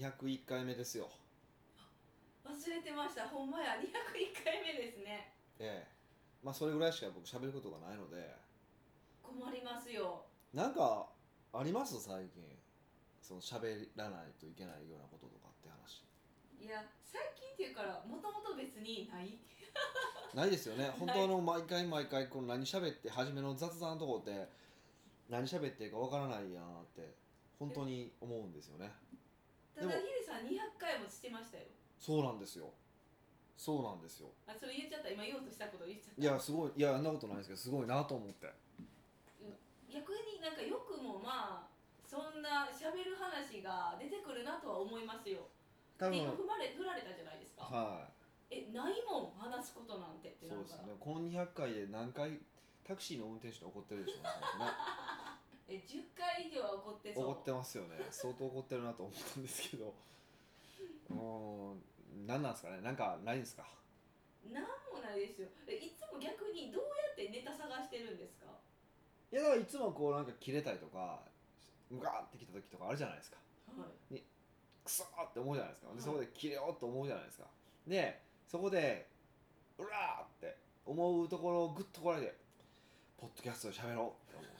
まあ、201回目ですよ。忘れてました。ほんまや。201回目ですね。ええ。まあそれぐらいしか僕喋ることがないので。困りますよ。なんかあります？最近。その喋らないといけないようなこととかって話。いや最近っていうからもともと別にない。ないですよね。本当あの毎回毎回この何喋って初めの雑談のとこって何喋っていいかわからないやんって本当に思うんですよねただヒデさん200回もしてましたよ。そうなんですよ。そうなんですよ。あそれ言っちゃった。今言おうとしたこと言っちゃった。いやすごい。いやあんなことないですけどすごいなと思って。逆になんかよくもまあそんな喋る話が出てくるなとは思いますよ。多分。で今踏まれ振られたじゃないですか。はえないもん話すことなんてっいてそうですね。この200回で何回タクシーの運転手に怒ってるでしょうねえ10回以上は怒ってそう。怒ってますよね。相当怒ってるなと思ったんですけど。うーん何なんですかね。なんかないんですか？なんもないですよ。えいつも逆にどうやってネタ探してるんですか？いやだからいつもこうなんか切れたりとかムカーってきた時とかあるじゃないですか。はい。クソーって思うじゃないですか。はい。でそこで切れようと思うじゃないですか。でそこでうらーって思うところをグッとこらえてポッドキャストで喋ろうって思って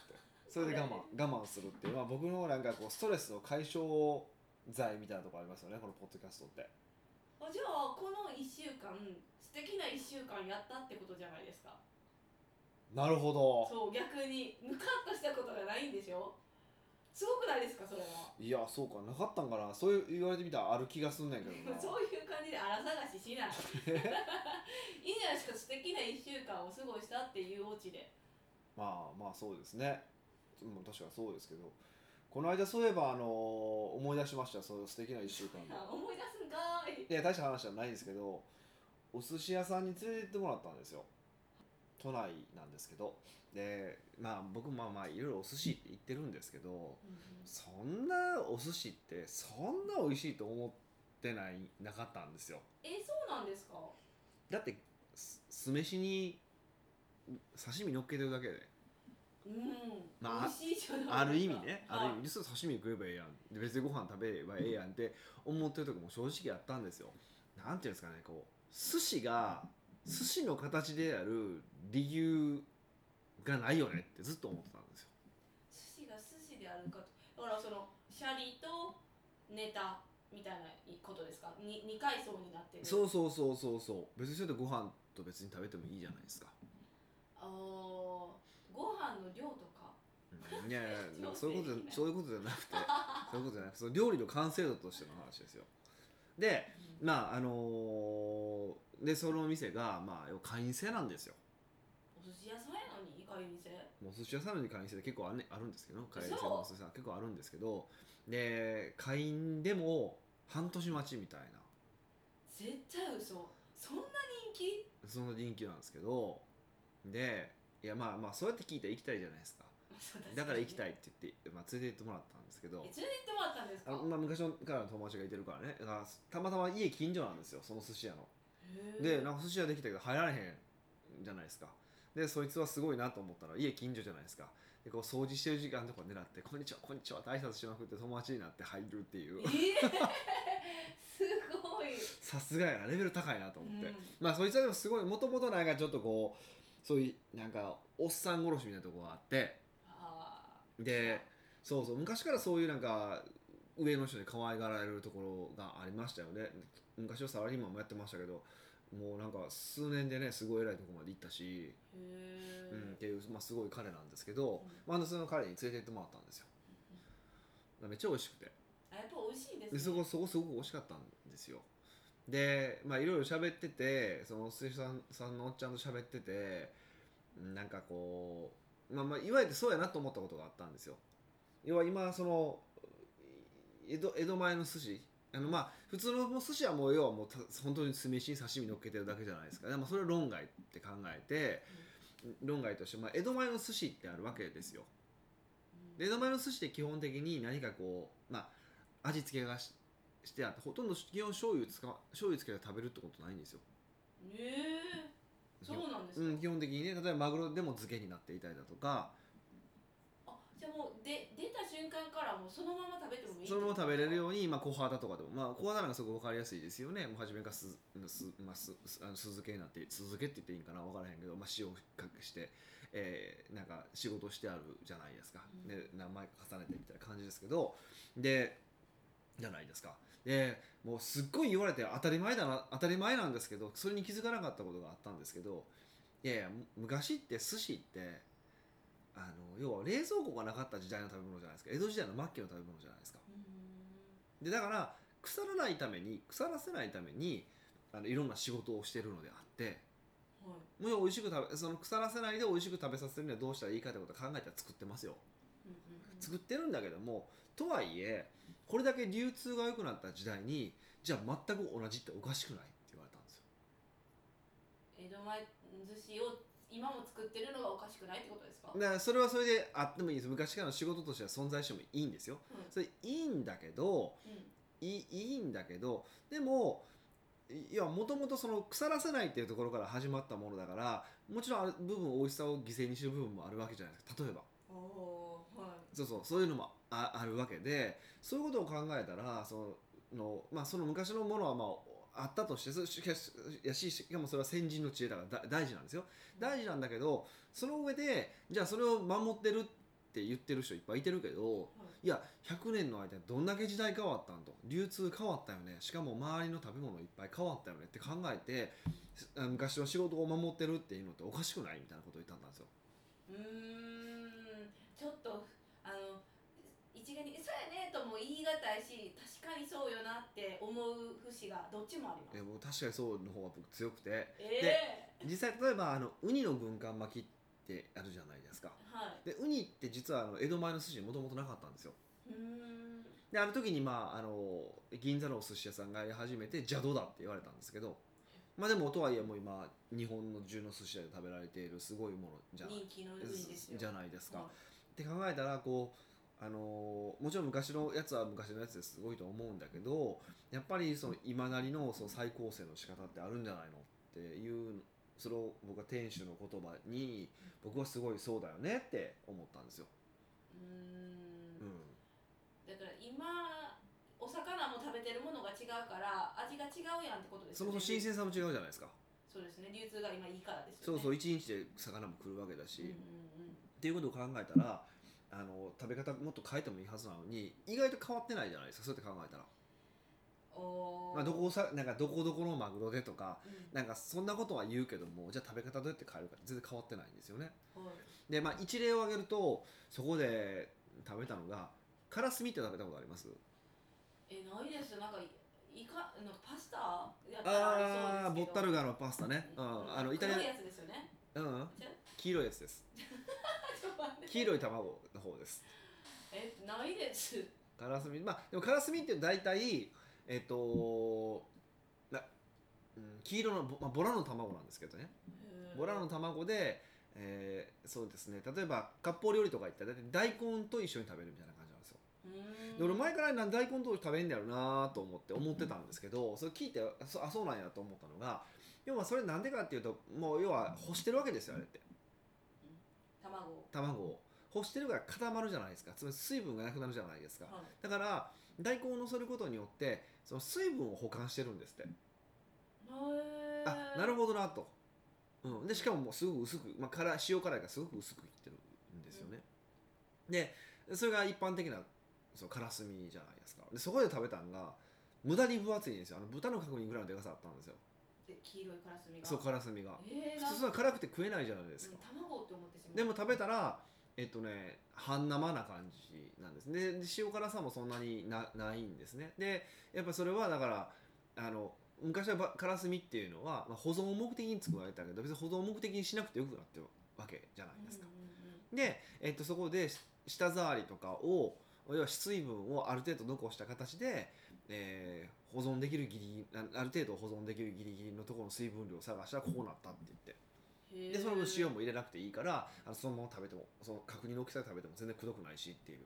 それで我慢我慢するっていう、まあ、僕のなんかこうストレスの解消剤みたいなところありますよねこのポッドキャストって。あじゃあこの1週間素敵な1週間やったってことじゃないですか。なるほど。そう逆にムカッとしたことがないんでしょ？すごくないですかそれは？いやそうかなかったんかな？そういう言われてみたらある気がすんねんけどな。そういう感じで荒探ししない。いいんじゃないですか素敵な1週間を過ごしたっていうオチで。まあまあそうですねうん確かにそうですけどこの間そういえばあの思い出しましたそういう素敵な1週間であ 思い出すんかーい。いや大した話じゃないんですけどお寿司屋さんに連れてってもらったんですよ。都内なんですけど。でまあ僕まあまあいろいろお寿司って言ってるんですけどそんなお寿司ってそんな美味しいと思ってないなかったんですよ。えそうなんですか？だってす酢飯に刺身乗っけてるだけで。うん、まあある意味ね、ある意はい味実は刺身食えばええやん。で別にご飯食べればええやんって思ってる時も正直あったんですよ。なんていうんですかねこう寿司が寿司の形である理由がないよねってずっと思ってたんですよ。寿司が寿司であるかと。だからそのシャリとネタみたいなことですか？に二階層になってる。そうそうそうそうそう。別にそれでご飯と別に食べてもいいじゃないですか、あーご飯の量とか。うん。いやいや そういうことじゃそういうことじゃなくて そういうことじゃなくてその料理の完成度としての話ですよ。でまああのーでその店がまあ要は会員制なんですよ。お寿司屋さんやのに会員制？もうお寿司屋さんの会員制で結構あ,、ね、あるんですけど会員制のお寿司屋さん結構あるんですけど。で会員でも半年待ちみたいな。絶対嘘。そんな人気？その人気なんですけど。でいやまあまあそうやって聞いたら行きたいじゃないですか。だから行きたいいって言って、まあ、連れて行ってもらったんですけど。連れて行ってもらったんですか？あの、まあ、昔からの友達がいてるからね。だからたまたま家近所なんですよその寿司屋の。へー。でなんか寿司屋できたけど入られへんじゃないですか。でそいつはすごいなと思ったら家近所じゃないですか。でこう掃除してる時間とか狙って「こんにちはこんにちは」って挨拶しまくって友達になって入るっていう。えー、すごい。さすがやなレベル高いなと思って、うん。まあそいつはでもすごいもともとなんかちょっとこうそういうなんかおっさん殺しみたいなところがあって。あでそうそう昔からそういうなんか上の人に可愛がられるところがありましたよね。昔はサラリーマンもやってましたけどもうなんか数年でねすごい偉いところまで行ったし、うん、っーていう、まあ、すごい彼なんですけど、うん。まあ、その彼に連れて行ってもらったんですよ。めっちゃ美味しくて。あやっぱ美味しいですでねそこそこすごく美味しかったんですよでまあいろいろ喋っててそのお寿司さんさんのおっちゃんと喋っててなんかこう、まあ、まあいわゆるそうやなと思ったことがあったんですよ。要は今その江戸江戸前の寿司。あのまあ普通の寿司はもう要はもう本当に酢飯に刺身乗っけてるだけじゃないですか。でもそれを論外って考えて論外として、まあ、江戸前の寿司ってあるわけですよ。で江戸前の寿司って基本的に何かこうまあ味付けがししてあってほとんど基本醤油使わ醤油つけて食べるってことないんですよ。えー、そうなんですか、うん、基本的にね例えばマグロでも漬けになっていたりだとか。あじゃあもうで出た瞬瞬間からもうそのまま食べてもいいそのまま食べれるうように、まあ、小肌とかでも、まあ、小肌なんかすごく分かりやすいですよね。もう初めからすす、まあ、すすあの酢漬けになって酢漬けって言っていいんかな？分からへんけど、まあ、塩をかけして、えーなんか仕事してあるじゃないですか、うん。で名前重ねてみたいな感じですけど。でじゃないですか。でもうすっごい言われて当たり前だな当たり前なんですけどそれに気づかなかったことがあったんですけどいやいやむ昔って寿司ってあの要は冷蔵庫がなかった時代の食べ物じゃないですか。江戸時代の末期の食べ物じゃないですか。ん。でだから腐らないために腐らせないためにあのいろんな仕事をしてるのであってはい。もう美味しく食べその腐らせないで美味しく食べさせるにはどうしたらいいかってことを考えたら作ってますよ。うんうんうん。作ってるんだけどもとはいえこれだけ流通が良くなった時代にじゃあ全く同じっておかしくないって言われたんですよ。江戸前寿司を今も作ってるのがおかしくないってことですか？だからそれはそれであってもいいんです昔からの仕事としては存在してもいいんですよ。うん。それいいんだけどうん。いいいいんだけどでもいやもともとその腐らせないっていうところから始まったものだからもちろんある部分美味しさを犠牲にしてる部分もあるわけじゃないですか。例えばそうそうそういうのもああるわけでそういうことを考えたらその,、まあ、その昔のものはまああったとしてそしかしやししかもそれは先人の知恵だからだ大事なんですよ。大事なんだけどその上でじゃあそれを守ってるって言ってる人いっぱいいてるけどはい。いや100年の間にどんだけ時代変わったんと。流通変わったよね。しかも周りの食べ物いっぱい変わったよねって考えてあ昔の仕事を守ってるっていうのっておかしくないみたいなことを言ったんですよ。うーん。ちょっと一概に「そうやね」とも言い難いし確かにそうよなって思う節がどっちもあります。でも確かにそうの方が僕強くて。ええ。実際例えばあのウニの軍艦巻きってあるじゃないですか。はい。でウニって実はあの江戸前の寿司にもともとなかったんですよ。うーん。である時にまああの銀座のお寿司屋さんがやり始めて邪道だって言われたんですけどまあでもとはいえもう今日本の中の寿司屋で食べられているすごいものじゃない人気のウニですよ。じゃないですか、はって考えたらこうあのーもちろん昔のやつは昔のやつですごいと思うんだけどやっぱりその今なりのその再構成の仕方ってあるんじゃないのっていうそれを僕は店主の言葉に僕はすごいそうだよねって思ったんですよ。うーうん。ん、だから今お魚も食べてるものが違うから味が違うやんってことですよね。そもそも新鮮さも違うじゃないですか。そうですね。流通が今いいからですよね。そうそうう一日で魚も来るわけだし、んうん。っていうことを考えたらあの食べ方もっと変えてもいいはずなのに意外と変わってないじゃないですかそうやって考えたら。まあ、どこさなんかどこどこのマグロでとかうん。なんかそんなことは言うけどもじゃあ食べ方どうやって変えるか全然変わってないんですよね。はい。でまあ一例を挙げるとそこで食べたのがカラスミって食べたことあります？えないです。なんかいいかなんかパスタ？ああボッタルガのパスタね。うん。あのイタリア黒いやつですよね。うん。黄色いやつです 黄色い卵の方です。えないです。カラスミ。まあでもカラスミって大体えっ、とな、うん、黄色のボ,、まあ、ボラの卵なんですけどね。ボラの卵で、えーそうですね。例えば割烹料理とか行ったら大根と一緒に食べるみたいな感じなんですよ。うん。で俺前から大根と食べんねやろなと思って思ってたんですけどそれ聞いてあそあそうなんやと思ったのが要はそれなんでかっていうともう要は干してるわけですよあれって卵を。卵を。干してるから固まるじゃないですか。つまり水分がなくなるじゃないですか。はい。だから大根を乗せることによってその水分を保管してるんですって。へー。あなるほどなと、うん、でしかももうすごく薄く、まあ、辛い塩辛いがすごく薄くいってるんですよね、でそれが一般的なそのカラスミじゃないですか。でそこで食べたんが無駄に分厚いんですよ。あの豚の角煮ぐらいのでかさあったんですよ。で黄色いカラスミが。そうカラスミが。えー、普通そんな辛くて食えないじゃないですか、うん卵って思ってしまう。でも食べたらえっとね半生な感じなんです。ねでで塩辛さもそんなになないんですね。でやっぱそれはだからあの昔はばカラスミっていうのは、まあ、保存を目的に作られたけど別に保存を目的にしなくてよくなってるわけじゃないですか、で、えっと、そこでし舌触りとかを要は水分をある程度残した形で、えー保存できるギリギリあある程度保存できるギリギリのところの水分量を探したらこうなったって言って。でその分塩も入れなくていいからあのそのまま食べてもその角煮の大きさで食べても全然くどくないしっていう。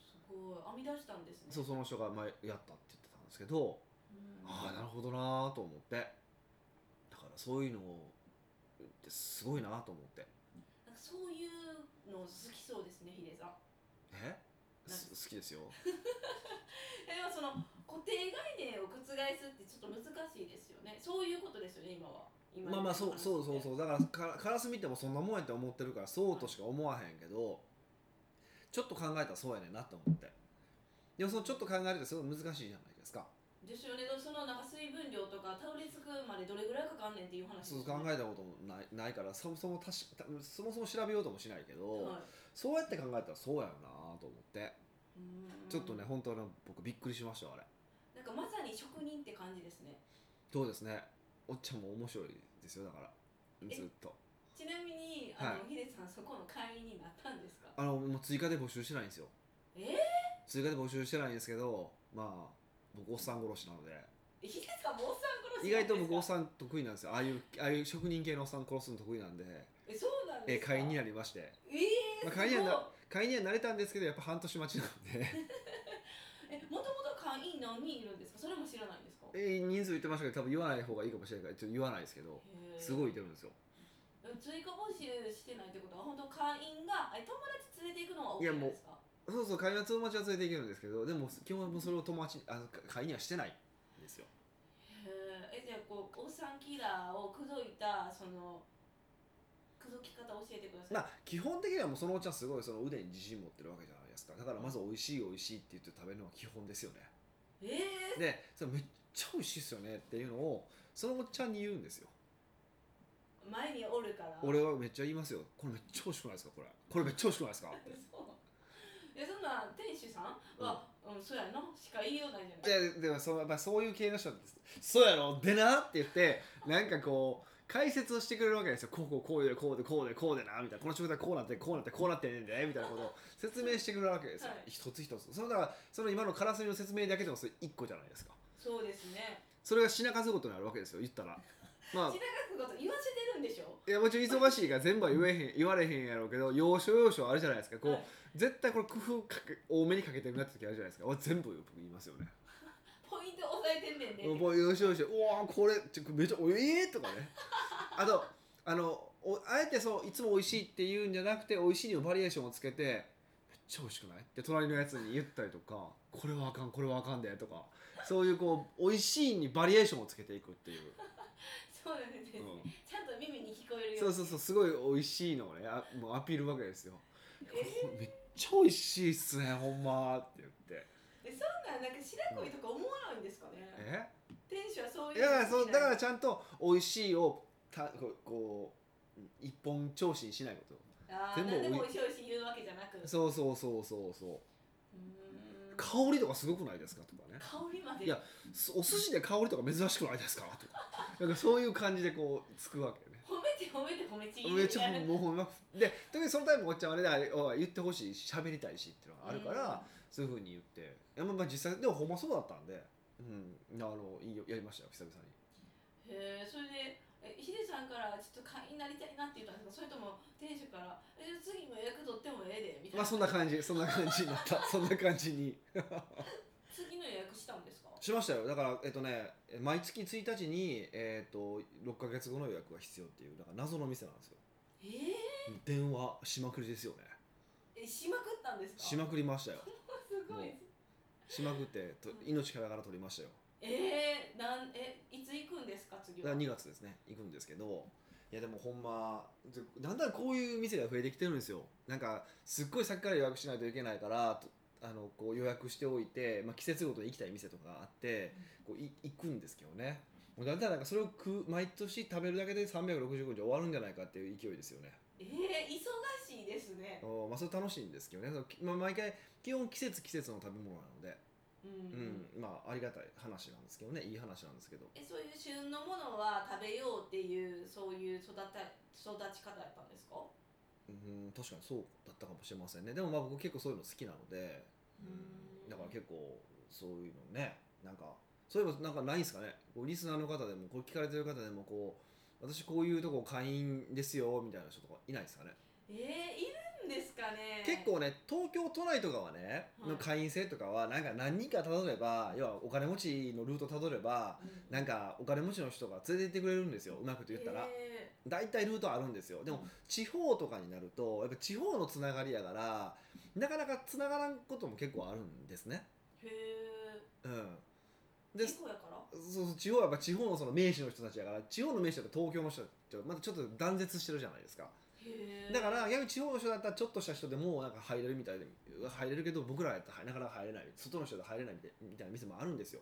すごい。編み出したんですね。そうその人が前やったって言ってたんですけどうん。ああなるほどなーと思って。だからそういうのってすごいなと思って。なんかそういうの好きそうですねヒデさん好きですよ。でもその固定概念を覆すってちょっと難しいですよね。そういうことですよね今は。今まあまあそうそうそううそう。だからかカラス見てもそんなもんやって思ってるからそうとしか思わへんけどちょっと考えたらそうやねんなと思って。でもそのちょっと考えるとすごい難しいじゃないですかですよね。そのなんか水分量とかたどり着くまでどれぐらいかかんねんっていう話。ですそう考えたこともないないからそもそもたしたそもそも調べようともしないけど、はい。そうやって考えたらそうやよなと思って。ちょっとね本当に僕びっくりしましたあれ。なんかまさに職人って感じですね。そうですね。おっちゃんも面白いですよだから。えずっと。ちなみにあの、ヒデさんそこの会員になったんですか？あのもう追加で募集してないんですよ。え追加で募集してないんですけどまあ僕おっさん殺しなので。ー、ヒデさんもおっさん殺し意外と僕おっんさん得意なんですよ。ああいうああいう職人系のおっさん殺すの得意なんで。えそうなんですか？え会員になりまして。えー、まあ会員には会員にはなれたんですけどやっぱ半年待ちなので。えもともと会員何人いるんですか？それも知らないんですか？え人数言ってましたけど多分言わない方がいいかもしれないからちょっと言わないですけど。すごいいてるんですよ。追加募集してないってことは本当会員がえ友達連れて行くのは OK ですか？そうそう会員は友達は連れていけるんですけどでも基本はもうそれを友達あの会員にはしてないんですよ。えじゃあこうおっさんキラーを口説いたその口説き方教えてください、まあ基本的にはもうそのおっちゃんすごいその腕に自信持ってるわけじゃないですか。だからまず美味しい美味しいって言って食べるのが基本ですよね。えー、でそれめっちゃ美味しいっすよねっていうのをそのおっちゃんに言うんですよ。前におるから。俺はめっちゃ言いますよ。これめっちゃ美味しくないですかこれ。これめっちゃ美味しくないですかって。そうえそんな店主さんは、うん。そうやなしか言いようないじゃない。ででもそうやっぱそういう系の人です。そうやろ？でなって言って なんかこう解説をしてくれるわけですよ。こうこうこうでこうでこうでこうでなみたいな。この食材こうなってこうなってこうなってんねんでみたいなことを説明してくれるわけですよ、はい。一つ一つ。そのだからその今のカラスミの説明だけでもそれ1個じゃないですか。そうですね。それが品数ごとにあるわけですよ言ったら。まあ 品数こと言わせてるんでしょ？いやもちろん忙しいから全部は言えへん言われへんやろうけど要所要所あるじゃないですか。こう、はい。絶対これ工夫かけ多めにかけてるなって時あるじゃないですか。俺全部僕言いますよね。ポイント押さえてんねんねもうよしよしうわーこれちょめちゃおえーとかね。あとあのおあえてそういつも美味しいって言うんじゃなくて美味しいにもバリエーションをつけてめっちゃ美味しくない？って隣のやつに言ったりとかこれはあかんこれはあかんでとか。そういうこう美味しいにバリエーションをつけていくっていう、そうなんです。ね、うん。ちゃんと耳に聞こえるよそうそうそうすごい美味しいのをねあもうアピールわけですよ。えこれめっちゃ美味しいっすねほんまって言って。えそんなんなんか白恋とか思わないんですかね、え？店主はそういういやだからそうだからちちゃんと美味しいをたこう一本調子にしないこと。全部何でもおい美味しい美味しい言うわけじゃなく。うそうそうそうそう。そうーん。香りとかすごくないですかとかね。香りまで。いやすお寿司で香りとか珍しくないですかとか なんかそういう感じでこうつくわけよね。褒めて褒めて褒めちぎめっちゃもうほんまで特にそのタイプおっちゃんはあれであれおい言ってほしいし喋りたいしっていうのがあるから、そういうふうに言って。いやまあまあ実際でもほんまそうだったんで。うんあのいいよやりましたよ久々に。へえそれでえヒデさんからちょっと会員になりたいなって言ったんですか？それとも店主から「え次も予約取ってもええで」みたいな、まあそんな感じそんな感じになった。そんな感じにしましたよ。だからえっとね毎月1日に、えっと6ヶ月後の予約が必要っていうだから謎の店なんですよ。えー、電話しまくりですよね。えしまくったんですか？しまくりましたよ。すごい。もしまくってと命からがら取りましたよ。えー、なんえいつ行くんですか次は？だから2月ですね。行くんですけどいやでもほんまでだんだんこういう店が増えてきてるんですよ。なんかすっごい先から予約しないといけないからとあのこう予約しておいて、まあ、季節ごとに行きたい店とかあってこうい行くんですけどね。もうだんだんなんかそれを食う毎年食べるだけで365日終わるんじゃないかっていう勢いですよね。えー、忙しいですね。おまあそれ楽しいんですけどね。そのまあ、毎回基本季節季節の食べ物なので、うん、うん。まあありがたい話なんですけどね。いい話なんですけど。えそういう旬のものは食べようっていうそういう育た育ち方やったんですか？うん確かにそうだったかもしれませんね。でもまあ僕結構そういうの好きなので、うん。だから結構そういうのねなんかそういえばなんかないんですかね。こうリスナーの方でもこれ聞かれてる方でもこう私こういうとこ会員ですよみたいな人とかいないですかね。えー、いるですかね。結構ね東京都内とかはね、はい。の会員制とかはなんか何人かたどれば要はお金持ちのルートたどればうん。なんかお金持ちの人が連れて行ってくれるんですようまくと言ったら。へ大体ルートあるんですよ。でも地方とかになるとやっぱ地方のつながりやからなかなかつながらんことも結構あるんですね。ー。へうん。えで地方やから？そうそう地方はやっぱ地方のその名士の人たちやから地方の名士と東京の人とまたちょっと断絶してるじゃないですかだから逆に地方の人だったらちょっとした人でもなんか入れるみたいで入れるけど僕らやったらなかなか入れない外の人で入れないみたいな店もあるんですよ。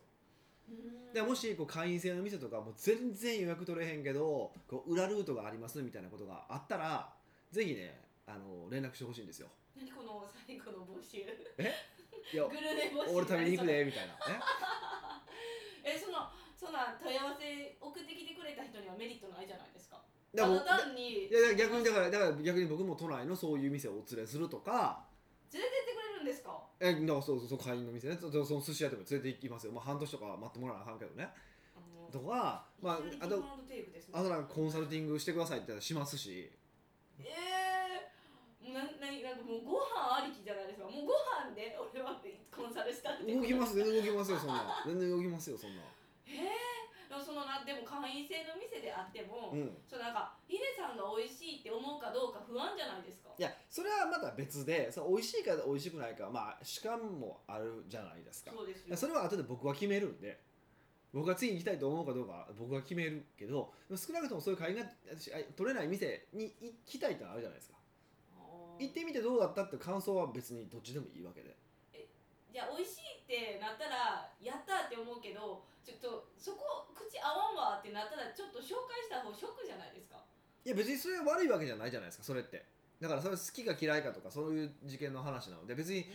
うん。でもしこう会員制の店とかもう全然予約取れへんけどこう裏ルートがありますみたいなことがあったらぜひねあの連絡してほしいんですよ。何この最後の募集。いやグルメ募集。俺食べに行くでみたいな。ねえそのそんな問い合わせ送ってきてくれた人にはメリットないじゃないですかだからただ単に。いやいや逆にだからだから逆に僕も都内のそういう店をお連れするとか。連れてってくれるんですか？えだからそうそうそう会員の店ね。そその寿司屋でも連れて行きますよ、まあ、半年とかは待ってもらわなあかんけどね。とか、まあ、あとあとなんかコンサルティングしてくださいってしますし。えー、なななんかもうご飯ありきじゃないですか。もうご飯で俺はコンサルしたって動きます全然動きますよそんな。全然動きますよそんな。えー、でもそのなでも会員制の店であっても、うん。そうなんかヒデさんが美味しいって思うかどうか不安じゃないですか？いやそれはまた別でその美味しいか美味しくないかまあ主観もあるじゃないですか。そうですよ。それは後で僕は決めるんで僕が次に行きたいと思うかどうか僕が決めるけど少なくともそういう会員が取れない店に行きたいってのはあるじゃないですか。行ってみてどうだったって感想は別にどっちでもいいわけで。じゃあ美味しいってなったらやったって思うけどちょっとそこ口合わんわってなったらちょっと紹介した方ショックじゃないですか？いや別にそれは悪いわけじゃないじゃないですかそれって。だからそれ好きか嫌いかとかそういう事件の話なので別に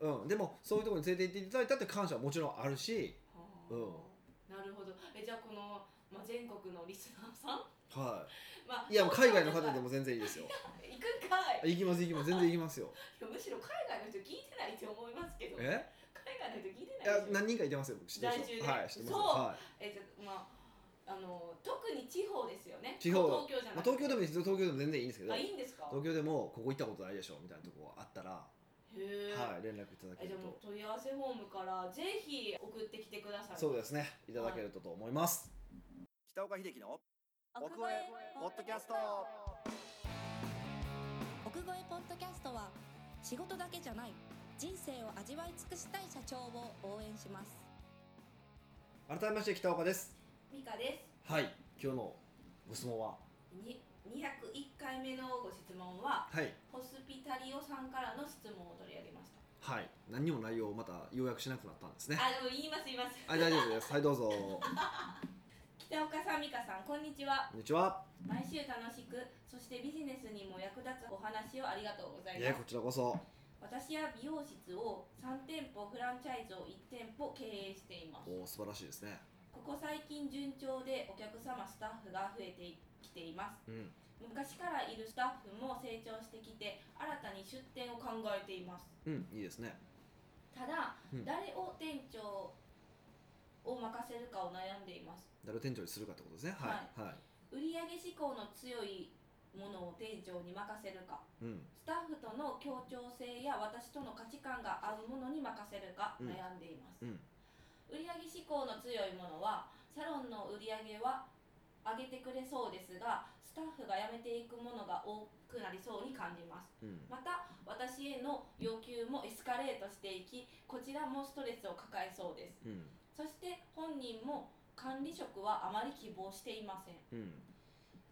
うん。うん。でもそういうところに連れて行っていただいたって感謝はもちろんあるしはあ。なるほど。えじゃあこの、まあ、全国のリスナーさん、はまあ、いいや海外の方でもも全然いいですよ。行くんかい。行きます行きます。全然行きますよ。いやむしろ海外の人聞いてないって思いますけど。え？海外の人聞いていないでしょ。や何人かいてますよ知ってる在住で。人はい知ってます。そう。はえじゃあまああの特に地方ですよね。地方。東京じゃい、まあ、東京でも東京でも全然いいんですけど。あいいんですか？東京でもここ行ったことないでしょみたいなとこあったら、へえ、はい連絡いただけえじゃると。あもう問い合わせフォームからぜひ送ってきてください。そうですね。いただけるとと思います、北岡秀樹の奥越えポッドキャスト。奥越えポッドキャストは仕事だけじゃない人生を味わい尽くしたい社長を応援します。改めまして北岡です。ミカです。はい今日のご質問は？に201回目のご質問ははい。ホスピタリオさんからの質問を取り上げました。はい。何にも内容をまた要約しなくなったんですね。あでも言います言います。はい大丈夫です。はいどうぞ。こ 北岡さん美香さんこんにちは。んにちは。毎週楽しくそしてビジネスにも役立つお話をありがとうございいやこますちらこそ私は美容室を3店舗フランチャイズを1店舗経営しています。おー素晴らしいですね。ここ最近順調でお客様スタッフが増えてきています。うん。昔からいるスタッフも成長してきて新たに出店を考えています。うんいいですね。ただ、うん。誰を店長を任せるかを悩んでいます。誰を店長にするかってことですね。はい。はい、売上志向の強いものを店長に任せるか。うん。スタッフとの協調性や私との価値観が合うものに任せるかうん。悩んでいます、うん。売上志向の強いものはサロンの売上は上げてくれそうですがスタッフが辞めていくものが多くなりそうに感じます。うん。また私への要求もエスカレートしていきこちらもストレスを抱えそうです。うん。そして本人も管理職はあまり希望していません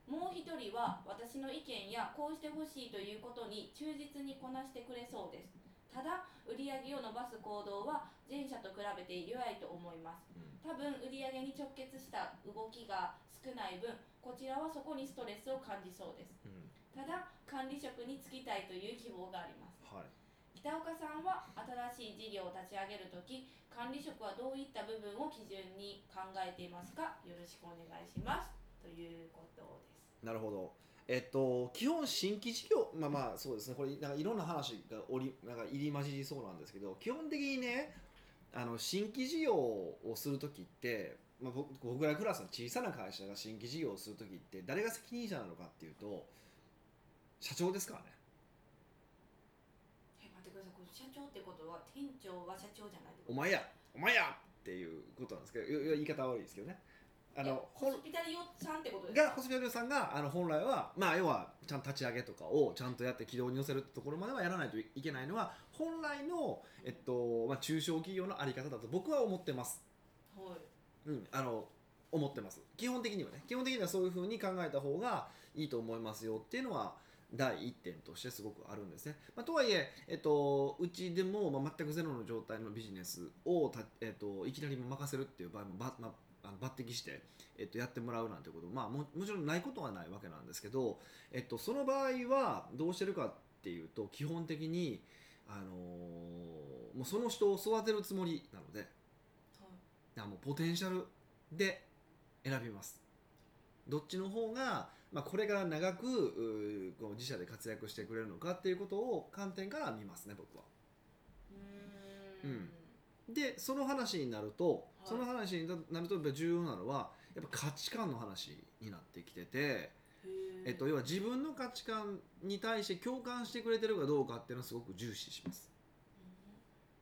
もう一人は私の意見やこうしてほしいということに忠実にこなしてくれそうです。ただ売上を伸ばす行動は前者と比べて弱いと思います。多分売上に直結した動きが少ない分こちらはそこにストレスを感じそうです。うん。ただ管理職に就きたいという希望があります。はい。北岡さんは新しい事業を立ち上げるとき管理職はどういった部分を基準に考えていますか？よろしくお願いします。ということですなるほど。えっと、基本新規事業まあまあそうですねこれなんかいろんな話が織りなんか入り混じりそうなんですけど基本的にねあの新規事業をする時って、まあ、僕僕らクラスの小さな会社が新規事業をする時って誰が責任者なのかっていうと社長ですからね。社長ってことは店長は社長じゃないお前やお前やっていうことなんですけど言い方は悪いですけどねあのホスピタリオさんってことですか？がホスピタリオさんがあの本来は、まあ、要はちゃんと立ち上げとかをちゃんとやって軌道に乗せるってところまではやらないといけないのは本来の、えっとまあ、中小企業のあり方だと僕は思ってます、はい。うん、あの思ってます。基本的にはね。基本的にはそういうふうに考えた方がいいと思いますよっていうのは第一点としてすごくあるんですね、まあ、とはいえ、えっと、うちでも、まあ、全くゼロの状態のビジネスをた、えっと、いきなり任せるっていう場合もば、まあ、あの抜擢して、えっと、やってもらうなんてことも、まあ、ももちろんないことはないわけなんですけど、えっと、その場合はどうしてるかっていうと基本的に、あのーもうその人を育てるつもりなのではい。もうポテンシャルで選びます。どっちの方が、まあ、これから長くこう自社で活躍してくれるのかっていうことを観点から見ますね僕はでその話になると、い。その話になるとやっぱ重要なのはやっぱ価値観の話になってきてて、えっと、要は自分の価値観に対して共感してくれてるかどうかっていうのをすごく重視します。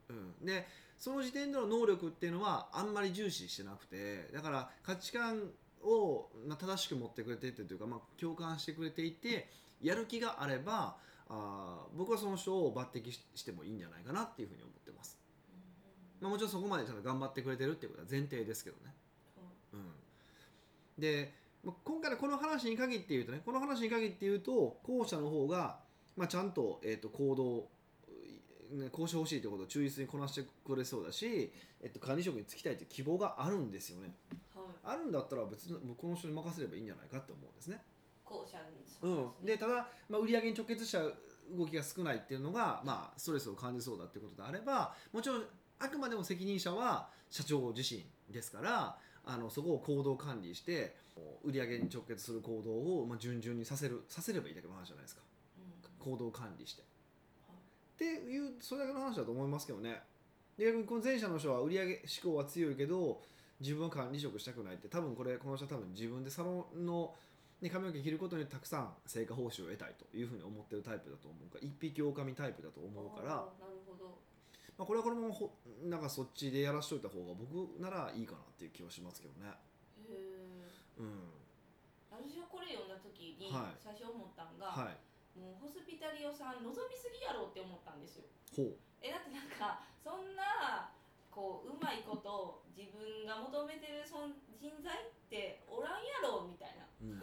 うん、でその時点での能力っていうのはあんまり重視してなくてだから価値観を、まあ、正しく持ってくれていてというか、まあ、共感してくれていてやる気があればあー僕はその人を抜擢ししてもいいんじゃないかなっていうふうに思ってます、まあ、もちろんそこまでちゃんと頑張ってくれてるっていうことは前提ですけどね、う。ん、でまあ今回のこの話に限って言うとねこの話に限って言うと後者の方が、まあ、ちゃんと,、えー、と行動ね、こうしてほしいということを忠実にこなしてくれそうだし、えっと、管理職に就きたいという希望があるんですよね。はい。あるんだったら別にこの人に任せればいいんじゃないかって思うんですね、後者にうん、でただ、まあ、売上に直結した動きが少ないっていうのが、まあ、ストレスを感じそうだっていうことであればもちろんあくまでも責任者は社長自身ですからあのそこを行動管理して売上に直結する行動を、まあ、順々にさせるさせればいいだけの話じゃないですか。うん。行動管理して。っていうそれだけの話だと思いますけどね。で逆にこの前者の人は売上志向は強いけど自分は管理職したくないって多分これこの人は多分自分でサロンの、ね、髪の毛切ることにたくさん成果報酬を得たいというふうに思ってるタイプだと思うから一匹狼タイプだと思うから、なるほどまあ、これはこのままほなんかそっちでやらしといた方が僕ならいいかなっていう気はしますけどね。へえうん。私はこれ読んだ時にはい。最初思ったんが、はい。もうホスピタリオさん望みすぎやろって思ったんですよ。ほう。えだってなんかそんなこううまいこと自分が求めてるそん人材っておらんやろみたいな。うん、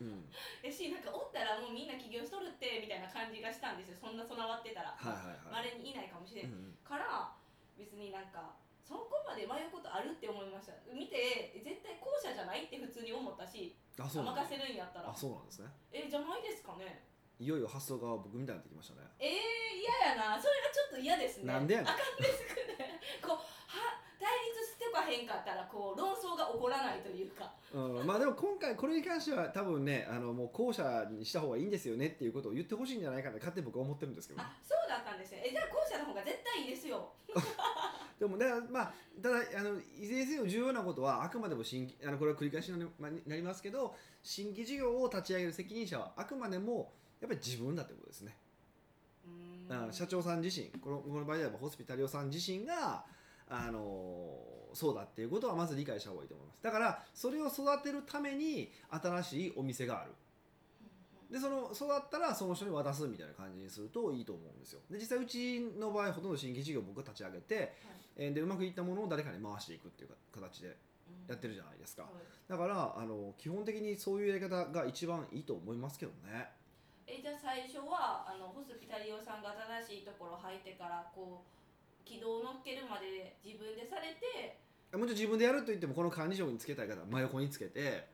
うん、えしなんかおったらもうみんな起業しとるってみたいな感じがしたんですよ。そんな備わってたら。はいはいはい、まれにいないかもしれん、うんうん。から別になんかそこまで迷うことあるって思いました。見て絶対後者じゃないって普通に思ったしあそう任せるんやったら。あそうなんですね。えじゃないですかね。いよいよ発想が僕みたいになってきましたね。えー、嫌やな。それがちょっと嫌ですね。なんでやねん。あかんですくね。こうは対立してこへんかったらこう論争が起こらないというか。うん、まあでも今回これに関しては多分ねあのもう後者にした方がいいんですよねっていうことを言ってほしいんじゃないかな勝手に僕は思ってるんですけどね。あそうだったんですねえじゃあ後者の方が絶対いいですよ。でもだからまあただあのいずれにせよ重要なことはあくまでも新規あのこれは繰り返しになりまなりますけど新規事業を立ち上げる責任者はあくまでもやっぱり自分だってことですね、うーん。うん、社長さん自身このこの場合ではホスピタリオさん自身があのそうだっていうことはまず理解した方がいいと思います。だからそれを育てるために新しいお店がある。でその育ったらその人に渡すみたいな感じにするといいと思うんですよ。で実際うちの場合ほとんど新規事業を僕が立ち上げて、えーでうまくいったものを誰かに回していくっていうか形でやってるじゃないですか。はい。だからあの基本的にそういうやり方が一番いいと思いますけどね。えじゃあ最初はあのホスピタリオさんが正しいところ入ってからこう軌道を乗っけるまで自分でされてもちろん自分でやると言ってもこの管理職につけたい方は真横につけて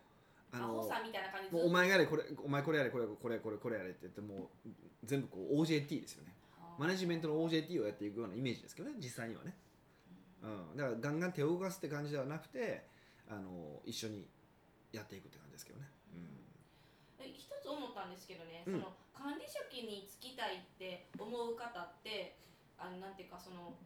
あのアホさんみたいな感じで。もうお前がやれこれお前これやれこれこれこれこれやれって言ってもう全部こう OJT ですよね。マネジメントの OJT をやっていくようなイメージですけどね実際にはね、うん、だからガンガン手を動かすって感じではなくてあの一緒にやっていくって感じですけどね、一つ思ったんですけどね、うん。その管理職に就きたいって思う方ってあのなんていうかその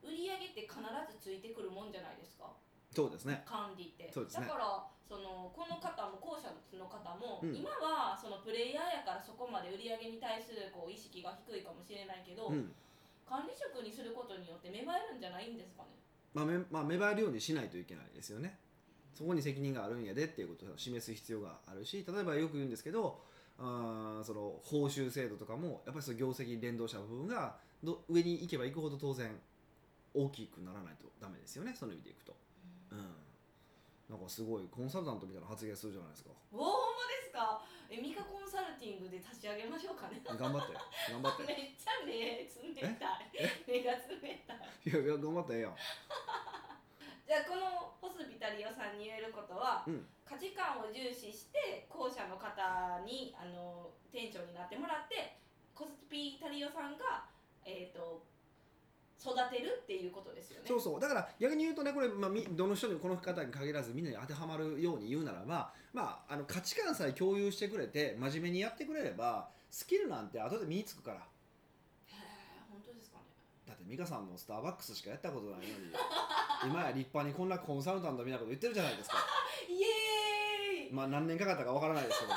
売り上げって必ずついてくるもんじゃないですか。そうですね。管理って。そうですね。だからそのこの方も後者の方も、うん。今はそのプレイヤーやからそこまで売り上げに対するこう意識が低いかもしれないけど、うん。管理職にすることによって芽生えるんじゃないんですかね。まあめまあ、芽生えるようにしないといけないですよね。そこに責任があるんやでっていうことを示す必要があるし例えばよく言うんですけどあーその報酬制度とかもやっぱりその業績に連動した部分がど上に行けば行くほど当然大きくならないとダメですよねその意味でいくと、うん、なんかすごいコンサルタントみたいな発言するじゃないですか。おおほんまですか？えミカコンサルティングで立ち上げましょうかね。頑張って頑張って。めっちゃ目冷たい。目が冷たい。いやいや頑張ってええやん。じゃあこのホスピタリオさんに言えることは、うん。価値観を重視して後者の方にあの店長になってもらってホスピタリオさんが、えー、と育てるっていうことですよね。そうそう。だから逆に言うとねこれ、まあ、みどの人にもこの方に限らずみんなに当てはまるように言うならば、まあ、あの価値観さえ共有してくれて真面目にやってくれればスキルなんて後で身につくから。へえ本当ですかね。だって美香さんもスターバックスしかやったことないのに 今や立派にこんなコンサルタントみたいなこと言ってるじゃないですか。イエーイまあ何年かかったかわからないですけど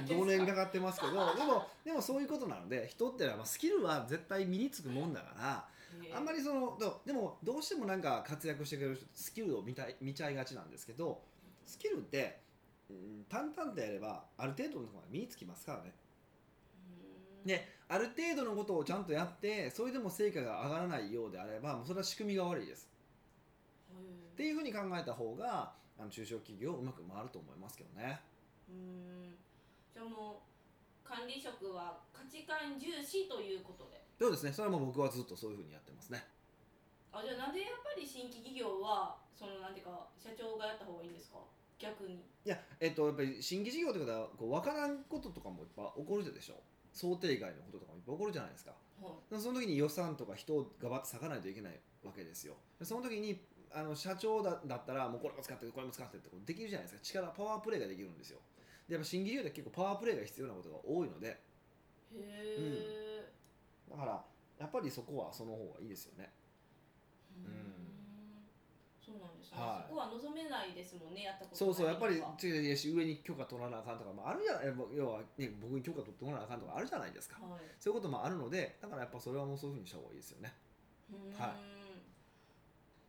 5年かかってますけど でもでもそういうことなので人ってのはまあスキルは絶対身につくもんだからあんまりそのどでもどうしてもなんか活躍してくれる人スキルを見たい見ちゃいがちなんですけどスキルって、うん、淡々とやればある程度のところが身につきますからね。うーん。である程度のことをちゃんとやってそれでも成果が上がらないようであればもうそれは仕組みが悪いです。っていうふうに考えた方があの中小企業うまく回ると思いますけどね。うーんじゃあもう管理職は価値観重視ということで。そうですね。それはもう僕はずっとそういうふうにやってますね。あじゃあなんでやっぱり新規企業はそのなんていうか社長がやった方がいいんですか？逆に。いやえっとやっぱり新規事業ってことはこう分からんこととかもいっぱい起こるでしょ。想定外のこととかもいっぱい起こるじゃないですか。はい。その時に予算とか人をガバッと割かないといけないわけですよ。でその時にあの社長だだったらもうこれも使ってこれも使ってってできるじゃないですか。力パワープレイができるんですよでやっぱ新規事業って結構パワープレイが必要なことが多いので。へえ、だからやっぱりそこはその方がいいですよね。うーん。そうなんですね、はい。そこは望めないですもんねやったことそうそうやっぱりない違う違うし上に許可取らなあかんとかもあるじゃない要は、ね、僕に許可取ってもらわなあかんとかあるじゃないですか。人ははい。そういうこともあるのでだからやっぱそれはもうそういうふうにした方がいいですよね。うーん。はい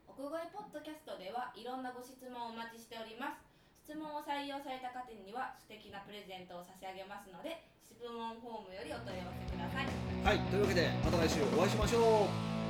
奥越ポッドキャストではいろんなご質問をお待ちしております質問を採用された方には素敵なプレゼントを差し上げますので質問フォームよりお問い合わせください。はいというわけでまた来週お会いしましょう。